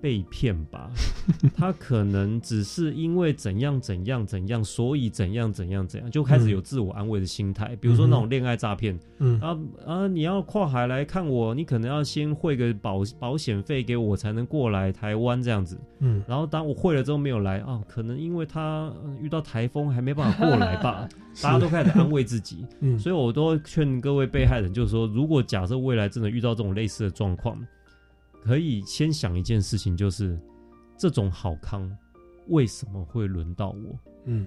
被骗吧，他可能只是因为怎样怎样怎样，所以怎样怎样怎样，就开始有自我安慰的心态。比如说那种恋爱诈骗，嗯啊啊，你要跨海来看我，你可能要先汇个保保险费给我，才能过来台湾这样子。嗯，然后当我汇了之后没有来啊，可能因为他遇到台风还没办法过来吧。大家都开始安慰自己，嗯，所以我都劝各位被害人，就是说，如果假设未来真的遇到这种类似的状况。可以先想一件事情，就是这种好康为什么会轮到我？嗯，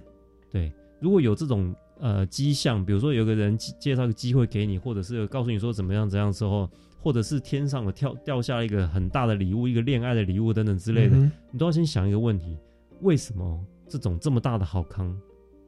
对。如果有这种呃迹象，比如说有个人介绍个机会给你，或者是告诉你说怎么样怎样之后，或者是天上的跳掉下一个很大的礼物，一个恋爱的礼物等等之类的，你都要先想一个问题：为什么这种这么大的好康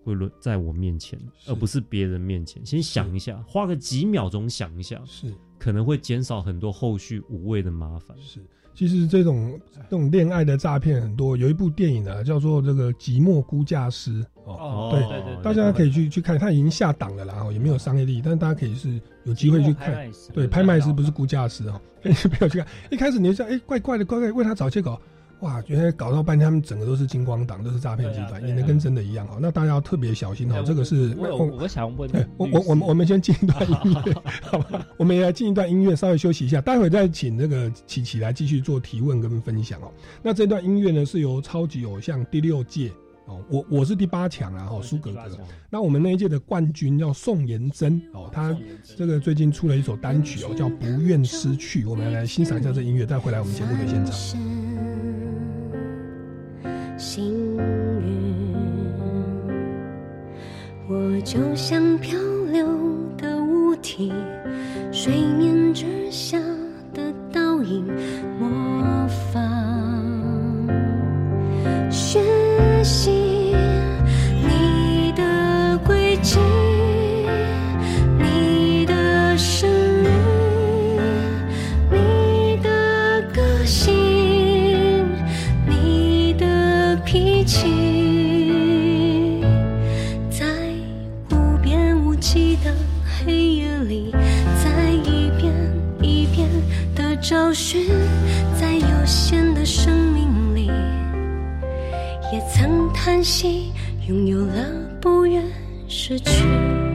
会轮在我面前，而不是别人面前？先想一下，花个几秒钟想一下。是。可能会减少很多后续无谓的麻烦。是，其实这种这种恋爱的诈骗很多，有一部电影呢，叫做这个《寂寞估价师》哦，对对对，大家可以去去看，它已经下档了，然后也没有商业利益，但大家可以是有机会去看。对，拍卖师不是估价师哦，可以不要去看。一开始你就想，哎，怪怪的，怪怪，为他找借口。哇，原来搞到半天，他们整个都是金光党，都是诈骗集团，演的跟真的一样哦。那大家要特别小心哦。这个是我我想问，我我我们我们先进一段音乐，好吧？我们也来进一段音乐，稍微休息一下，待会再请那个琪琪来继续做提问跟分享哦。那这段音乐呢，是由超级偶像第六届哦，我我是第八强啊，哦，苏格格。那我们那一届的冠军叫宋妍珍哦，他这个最近出了一首单曲哦，叫《不愿失去》，我们来欣赏一下这音乐，再回来我们节目的现场。幸运，我就像漂流的物体，水面之下的倒影，模仿学习叹息，拥有了不愿失去。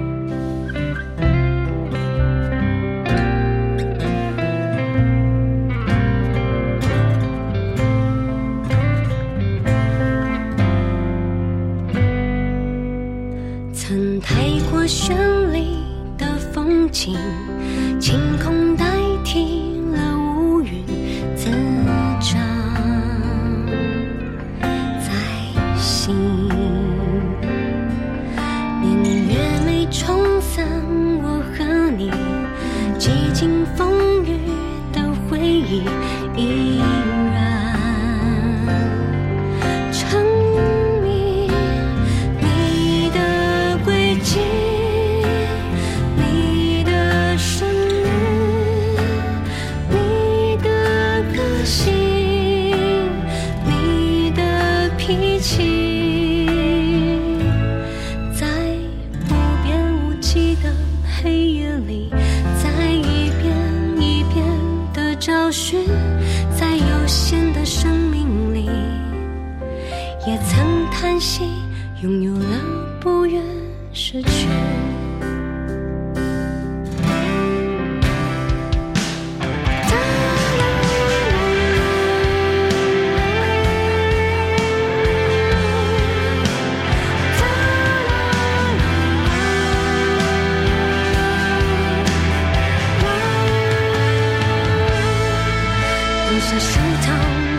留下石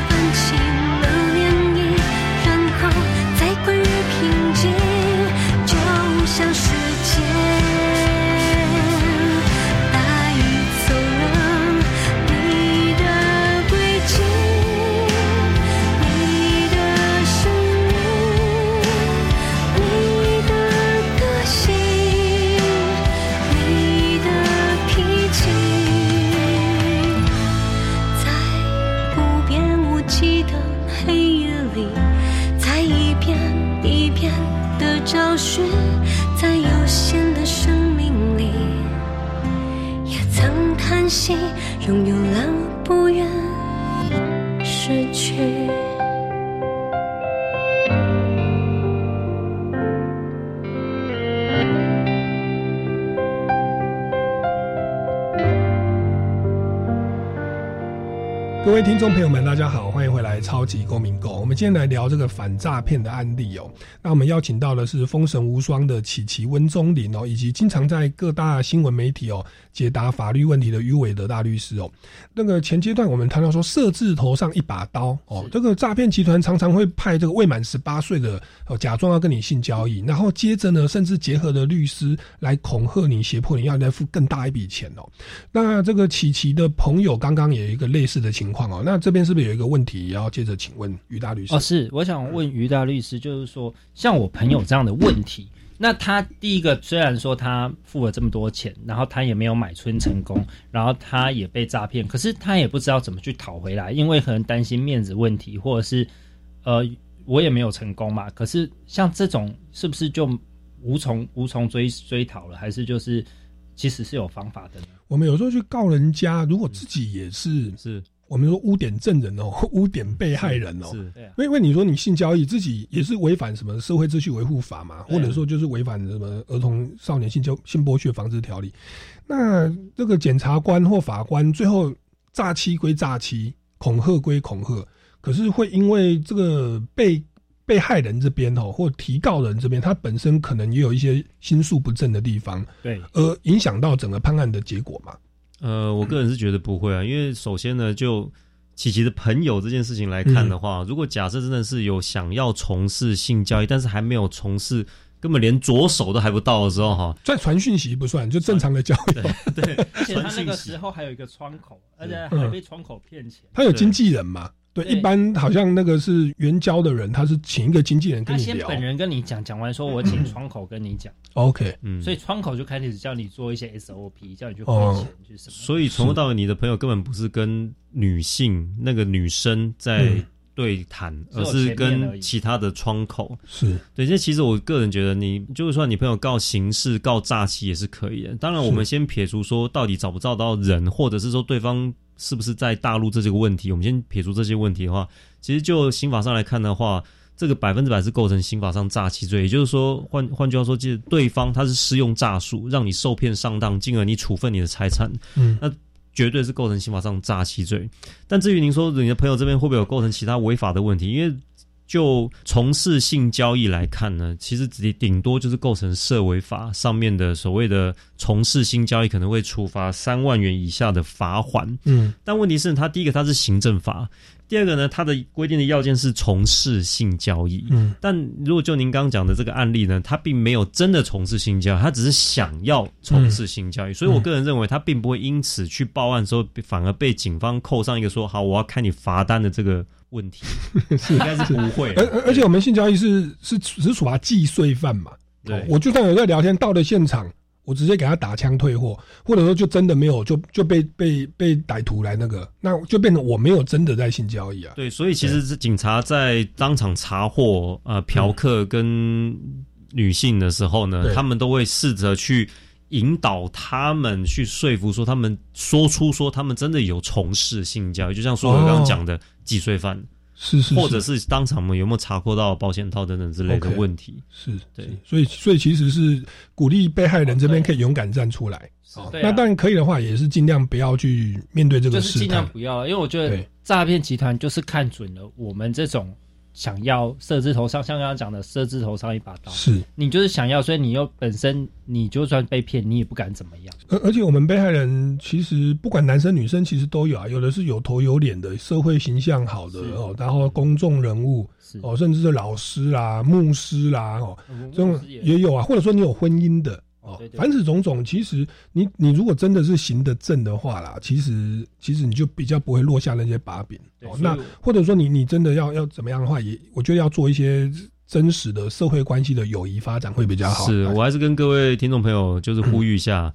众朋友们，大家好，《超级公民购》。我们今天来聊这个反诈骗的案例哦。那我们邀请到的是封神无双的琪琪温宗林哦，以及经常在各大新闻媒体哦解答法律问题的于伟德大律师哦。那个前阶段我们谈到说，设置头上一把刀哦，这个诈骗集团常常会派这个未满十八岁的哦，假装要跟你性交易，然后接着呢，甚至结合的律师来恐吓你，胁迫你要再付更大一笔钱哦。那这个琪琪的朋友刚刚也有一个类似的情况。况哦，那这边是不是有一个问题也要接着请问于大律师？哦，是，我想问于大律师，就是说，像我朋友这样的问题，那他第一个虽然说他付了这么多钱，然后他也没有买春成功，然后他也被诈骗，可是他也不知道怎么去讨回来，因为可能担心面子问题，或者是呃，我也没有成功嘛。可是像这种是不是就无从无从追追讨了？还是就是其实是有方法的呢？我们有时候去告人家，如果自己也是是。我们说污点证人哦，污点被害人哦，是，因为你说你性交易自己也是违反什么社会秩序维护法嘛，或者说就是违反什么儿童少年性交性剥削防治条例，那这个检察官或法官最后诈欺归诈欺，恐吓归恐吓，可是会因为这个被被害人这边哦，或提告人这边，他本身可能也有一些心术不正的地方，对，而影响到整个判案的结果嘛。呃，我个人是觉得不会啊，因为首先呢，就琪琪的朋友这件事情来看的话，如果假设真的是有想要从事性交易，但是还没有从事，根本连着手都还不到的时候，哈，在传讯息不算，就正常的交易。对，而且他那个时候还有一个窗口，而且还被窗口骗钱。他有经纪人嘛？对，一般好像那个是援交的人，他是请一个经纪人跟你聊。他先本人跟你讲，讲完说我请窗口跟你讲。OK，嗯，所以窗口就开始叫你做一些 SOP，叫你去汇钱去什么。所以从头到尾，你的朋友根本不是跟女性那个女生在对谈，而是跟其他的窗口。是对，这其实我个人觉得，你就是说你朋友告刑事、告诈欺也是可以的。当然，我们先撇除说到底找不找到人，或者是说对方。是不是在大陆这这个问题？我们先撇除这些问题的话，其实就刑法上来看的话，这个百分之百是构成刑法上诈欺罪。也就是说，换换句话说，就是对方他是施用诈术让你受骗上当，进而你处分你的财产，嗯，那绝对是构成刑法上诈欺罪。但至于您说你的朋友这边会不会有构成其他违法的问题？因为就从事性交易来看呢，其实顶顶多就是构成涉违法上面的所谓的从事性交易，可能会处罚三万元以下的罚款。嗯，但问题是，它第一个它是行政法，第二个呢，它的规定的要件是从事性交易。嗯，但如果就您刚刚讲的这个案例呢，他并没有真的从事性交易，他只是想要从事性交易，所以我个人认为他并不会因此去报案之后，反而被警方扣上一个说好我要开你罚单的这个。问题 是应该是不会，而而且我们性交易是是只是处罚既遂犯嘛？对，我就算有在聊天，到了现场，我直接给他打枪退货，或者说就真的没有，就就被被被歹徒来那个，那就变成我没有真的在性交易啊。对，所以其实是警察在当场查获呃嫖客跟女性的时候呢，他们都会试着去引导他们去说服，说他们说出说他们真的有从事性交易，就像苏伟刚刚讲的。既遂犯是是，或者是当场们有没有查扣到保险套等等之类的问题？是对，所以所以其实是鼓励被害人这边可以勇敢站出来。那当然可以的话，也是尽量不要去面对这个事。尽量不要，因为我觉得诈骗集团就是看准了我们这种。想要设置头上，像刚刚讲的设置头上一把刀，是你就是想要，所以你又本身你就算被骗，你也不敢怎么样。而而且我们被害人其实不管男生女生，其实都有啊，有的是有头有脸的，社会形象好的哦，然后公众人物哦，甚至是老师啦、牧师啦哦，这种也有啊，或者说你有婚姻的。哦，凡此种种，其实你你如果真的是行得正的话啦，其实其实你就比较不会落下那些把柄。哦，那或者说你你真的要要怎么样的话，也我觉得要做一些真实的社会关系的友谊发展会比较好。是我还是跟各位听众朋友就是呼吁一下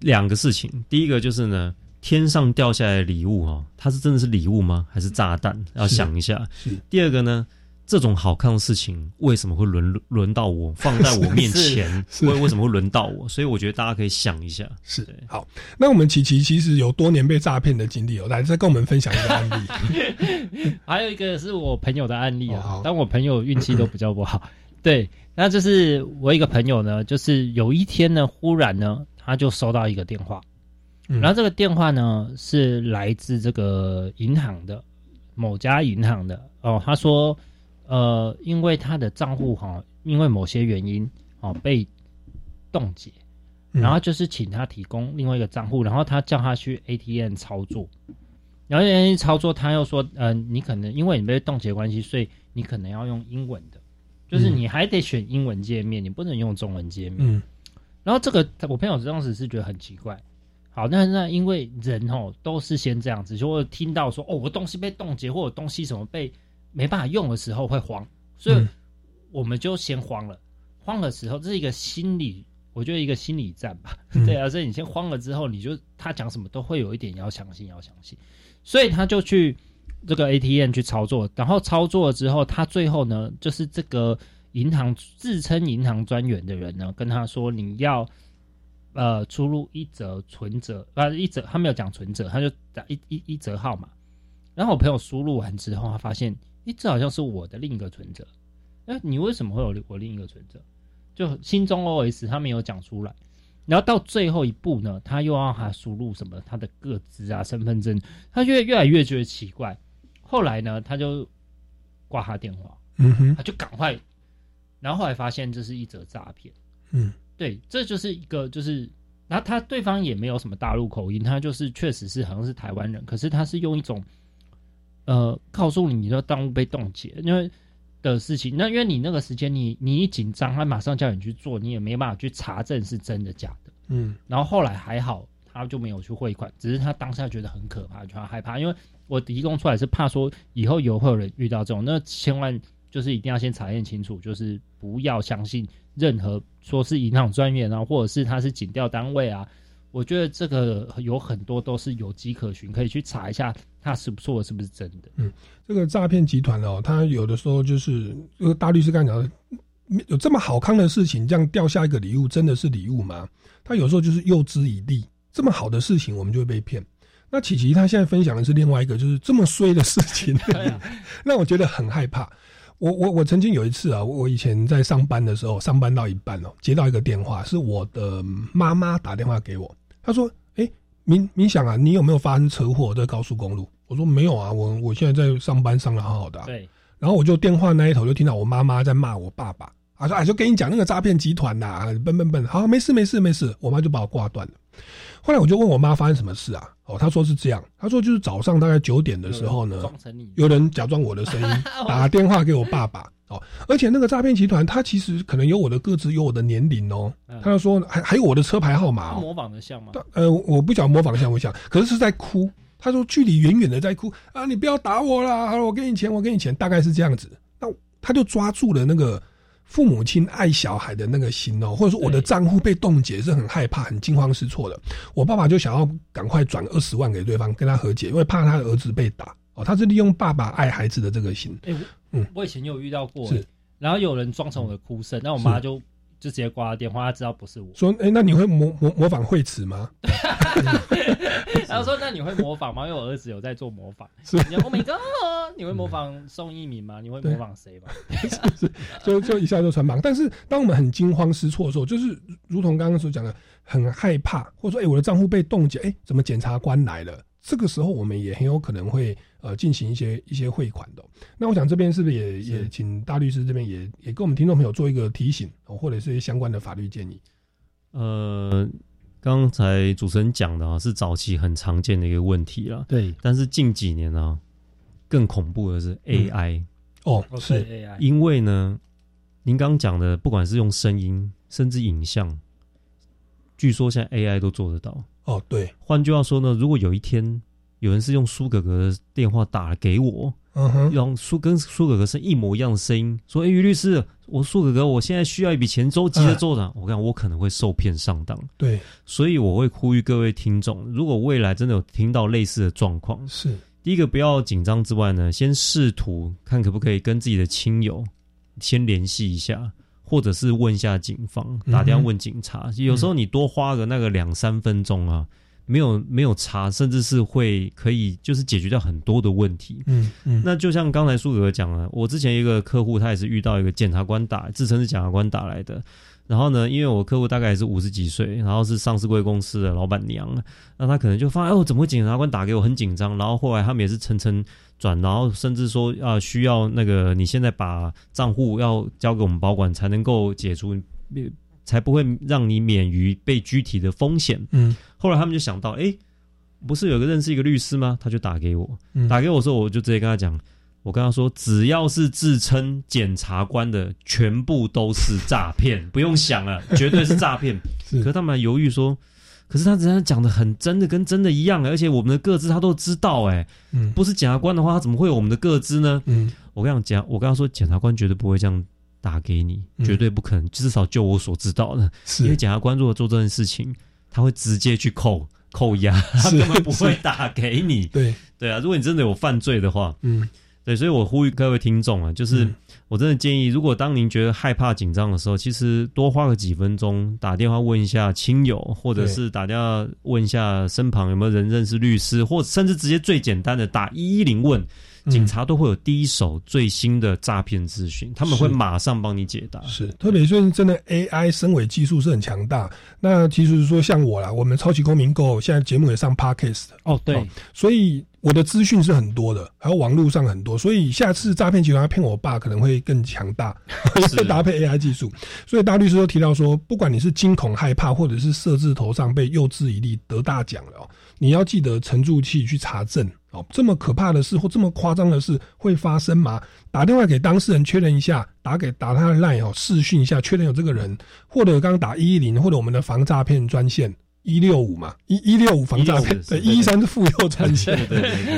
两个事情，第一个就是呢，天上掉下来的礼物哦，它是真的是礼物吗？还是炸弹？要想一下。是第二个呢？这种好看的事情为什么会轮轮到我放在我面前？为为什么会轮到我？所以我觉得大家可以想一下。是好，那我们琪琪其实有多年被诈骗的经历哦，来再跟我们分享一个案例。还有一个是我朋友的案例啊，但我朋友运气都比较不好。对，那就是我一个朋友呢，就是有一天呢，忽然呢，他就收到一个电话，然后这个电话呢是来自这个银行的某家银行的哦，他说。呃，因为他的账户哈，因为某些原因哦被冻结，然后就是请他提供另外一个账户，然后他叫他去 ATM 操作，然后 ATM 操作，他又说，呃，你可能因为你被冻结关系，所以你可能要用英文的，就是你还得选英文界面，你不能用中文界面。嗯，然后这个我朋友当时是觉得很奇怪，好，那那因为人哦都是先这样子，就会听到说，哦，我东西被冻结，或者东西什么被。没办法用的时候会慌，所以我们就先慌了。慌的时候，这是一个心理，我觉得一个心理战吧。对啊，所以你先慌了之后，你就他讲什么都会有一点要相信，要相信。所以他就去这个 ATM 去操作，然后操作了之后，他最后呢，就是这个银行自称银行专员的人呢，跟他说你要呃出入一折存折，啊一折他没有讲存折，他就打一一一折号码。然后我朋友输入完之后，他发现。诶，这好像是我的另一个存折。哎，你为什么会有我另一个存折？就心中 OS，他没有讲出来。然后到最后一步呢，他又要他输入什么他的个资啊、身份证，他越越来越觉得奇怪。后来呢，他就挂他电话，嗯哼，他就赶快。然后后来发现这是一则诈骗。嗯，对，这就是一个就是，然后他对方也没有什么大陆口音，他就是确实是好像是台湾人，可是他是用一种。呃，告诉你，你说当被冻结，因为的事情，那因为你那个时间，你你一紧张，他马上叫你去做，你也没办法去查证是真的假的。嗯，然后后来还好，他就没有去汇款，只是他当下觉得很可怕，就害怕，因为我提供出来是怕说以后有会有人遇到这种，那千万就是一定要先查验清楚，就是不要相信任何说是银行专员啊，或者是他是警调单位啊。我觉得这个有很多都是有迹可循，可以去查一下他是不是是不是真的。嗯，这个诈骗集团哦，他有的时候就是这个大律师刚讲的，有这么好康的事情，这样掉下一个礼物，真的是礼物吗？他有时候就是诱之以利，这么好的事情我们就会被骗。那琪琪他现在分享的是另外一个，就是这么衰的事情，让我觉得很害怕。我我我曾经有一次啊，我以前在上班的时候，上班到一半哦，接到一个电话，是我的妈妈打电话给我。他说：“哎，明明想啊，你有没有发生车祸在高速公路？”我说：“没有啊，我我现在在上班，上的好好的。”对。然后我就电话那一头就听到我妈妈在骂我爸爸，啊说哎就跟你讲那个诈骗集团呐，啊笨笨笨，好没事没事没事，我妈就把我挂断了。后来我就问我妈发生什么事啊？哦，她说是这样，她说就是早上大概九点的时候呢，有人假装我的声音 打电话给我爸爸哦，而且那个诈骗集团他其实可能有我的个子，有我的年龄哦，他就说还还有我的车牌号码，模仿的像吗？呃，我不讲模仿的像不像，可是是在哭。他说距离远远的在哭啊，你不要打我啦，好了，我给你钱，我给你钱，大概是这样子。那他就抓住了那个。父母亲爱小孩的那个心哦，或者说我的账户被冻结是很害怕、很惊慌失措的。我爸爸就想要赶快转二十万给对方，跟他和解，因为怕他的儿子被打哦。他是利用爸爸爱孩子的这个心。哎，嗯，我以前有遇到过，然后有人装成我的哭声，那我妈就。就直接挂了电话，他知道不是我。说，哎，那你会模模模仿惠子吗？然后说，那你会模仿吗？因为我儿子有在做模仿。是，Oh my god！你会模仿宋一鸣吗？你会模仿谁吗？是，就就一下就穿帮。但是当我们很惊慌失措的时候，就是如同刚刚所讲的，很害怕，或者说，哎，我的账户被冻结，哎，怎么检察官来了？这个时候，我们也很有可能会呃进行一些一些汇款的。那我想这边是不是也也请大律师这边也也跟我们听众朋友做一个提醒，或者是相关的法律建议？呃，刚才主持人讲的啊，是早期很常见的一个问题了。对，但是近几年呢，更恐怖的是 AI 哦，是 AI，因为呢，您刚讲的，不管是用声音，甚至影像，据说现在 AI 都做得到。哦，对。换句话说呢，如果有一天有人是用苏哥哥的电话打给我，嗯哼，用苏跟苏哥哥是一模一样的声音，说：“哎，于律师，我苏哥哥，我现在需要一笔钱，周急着做的。”我讲，我可能会受骗上当。对，所以我会呼吁各位听众，如果未来真的有听到类似的状况，是第一个不要紧张之外呢，先试图看可不可以跟自己的亲友先联系一下。或者是问一下警方，打电话问警察。有时候你多花个那个两三分钟啊，没有没有查，甚至是会可以就是解决掉很多的问题。嗯嗯。那就像刚才苏哥哥讲了，我之前一个客户，他也是遇到一个检察官打，自称是检察官打来的。然后呢，因为我客户大概也是五十几岁，然后是上市贵公司的老板娘，那他可能就发现，哦，怎么会检察官打给我，很紧张。然后后来他们也是层层转，然后甚至说啊，需要那个你现在把账户要交给我们保管，才能够解除，才不会让你免于被拘提的风险。嗯，后来他们就想到，哎，不是有个认识一个律师吗？他就打给我，打给我时候，我就直接跟他讲。我跟他说，只要是自称检察官的，全部都是诈骗，不用想了，绝对是诈骗。可是他们犹豫说，可是他只样讲的很真的，跟真的一样，而且我们的各自他都知道，哎，不是检察官的话，他怎么会有我们的各自呢？嗯，我跟你讲，我跟他说，检察官绝对不会这样打给你，绝对不可能，至少就我所知道的，因为检察官如果做这件事情，他会直接去扣扣押，他根本不会打给你。对对啊，如果你真的有犯罪的话，嗯。对，所以我呼吁各位听众啊，就是我真的建议，如果当您觉得害怕、紧张的时候，其实多花个几分钟打电话问一下亲友，或者是打电话问一下身旁有没有人认识律师，或甚至直接最简单的打一一零问。警察都会有第一手最新的诈骗资讯，他们会马上帮你解答。是，特别是真的 AI 声尾技术是很强大。那其实说像我啦，我们超级公民购现在节目也上 Podcast 哦，对，所以我的资讯是很多的，还有网络上很多，所以下次诈骗集团要骗我爸可能会更强大，会 搭配 AI 技术。所以大律师都提到说，不管你是惊恐害怕，或者是设置头上被诱之以利得大奖了，你要记得沉住气去查证。哦，这么可怕的事或这么夸张的事会发生吗？打电话给当事人确认一下，打给打他的 line 哦，视讯一下，确认有这个人，或者刚刚打一一零，或者我们的防诈骗专线一六五嘛，一一六五防诈骗，对，一一三是妇幼专线，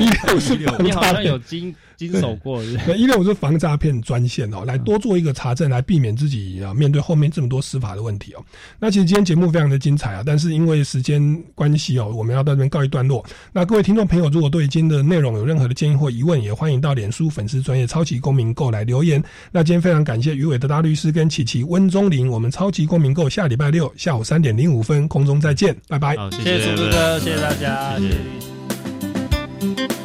一六五是防诈骗。你好像有经。经手过，那因为我是防诈骗专线哦，来多做一个查证，来避免自己啊面对后面这么多司法的问题哦。那其实今天节目非常的精彩啊，但是因为时间关系哦，我们要到这边告一段落。那各位听众朋友，如果对今天的内容有任何的建议或疑问，也欢迎到脸书粉丝专业超级公民购来留言。那今天非常感谢于伟的大律师跟琪琪温中林，我们超级公民购下礼拜六下午三点零五分空中再见，拜拜。好谢谢苏哥哥，谢谢大家。谢谢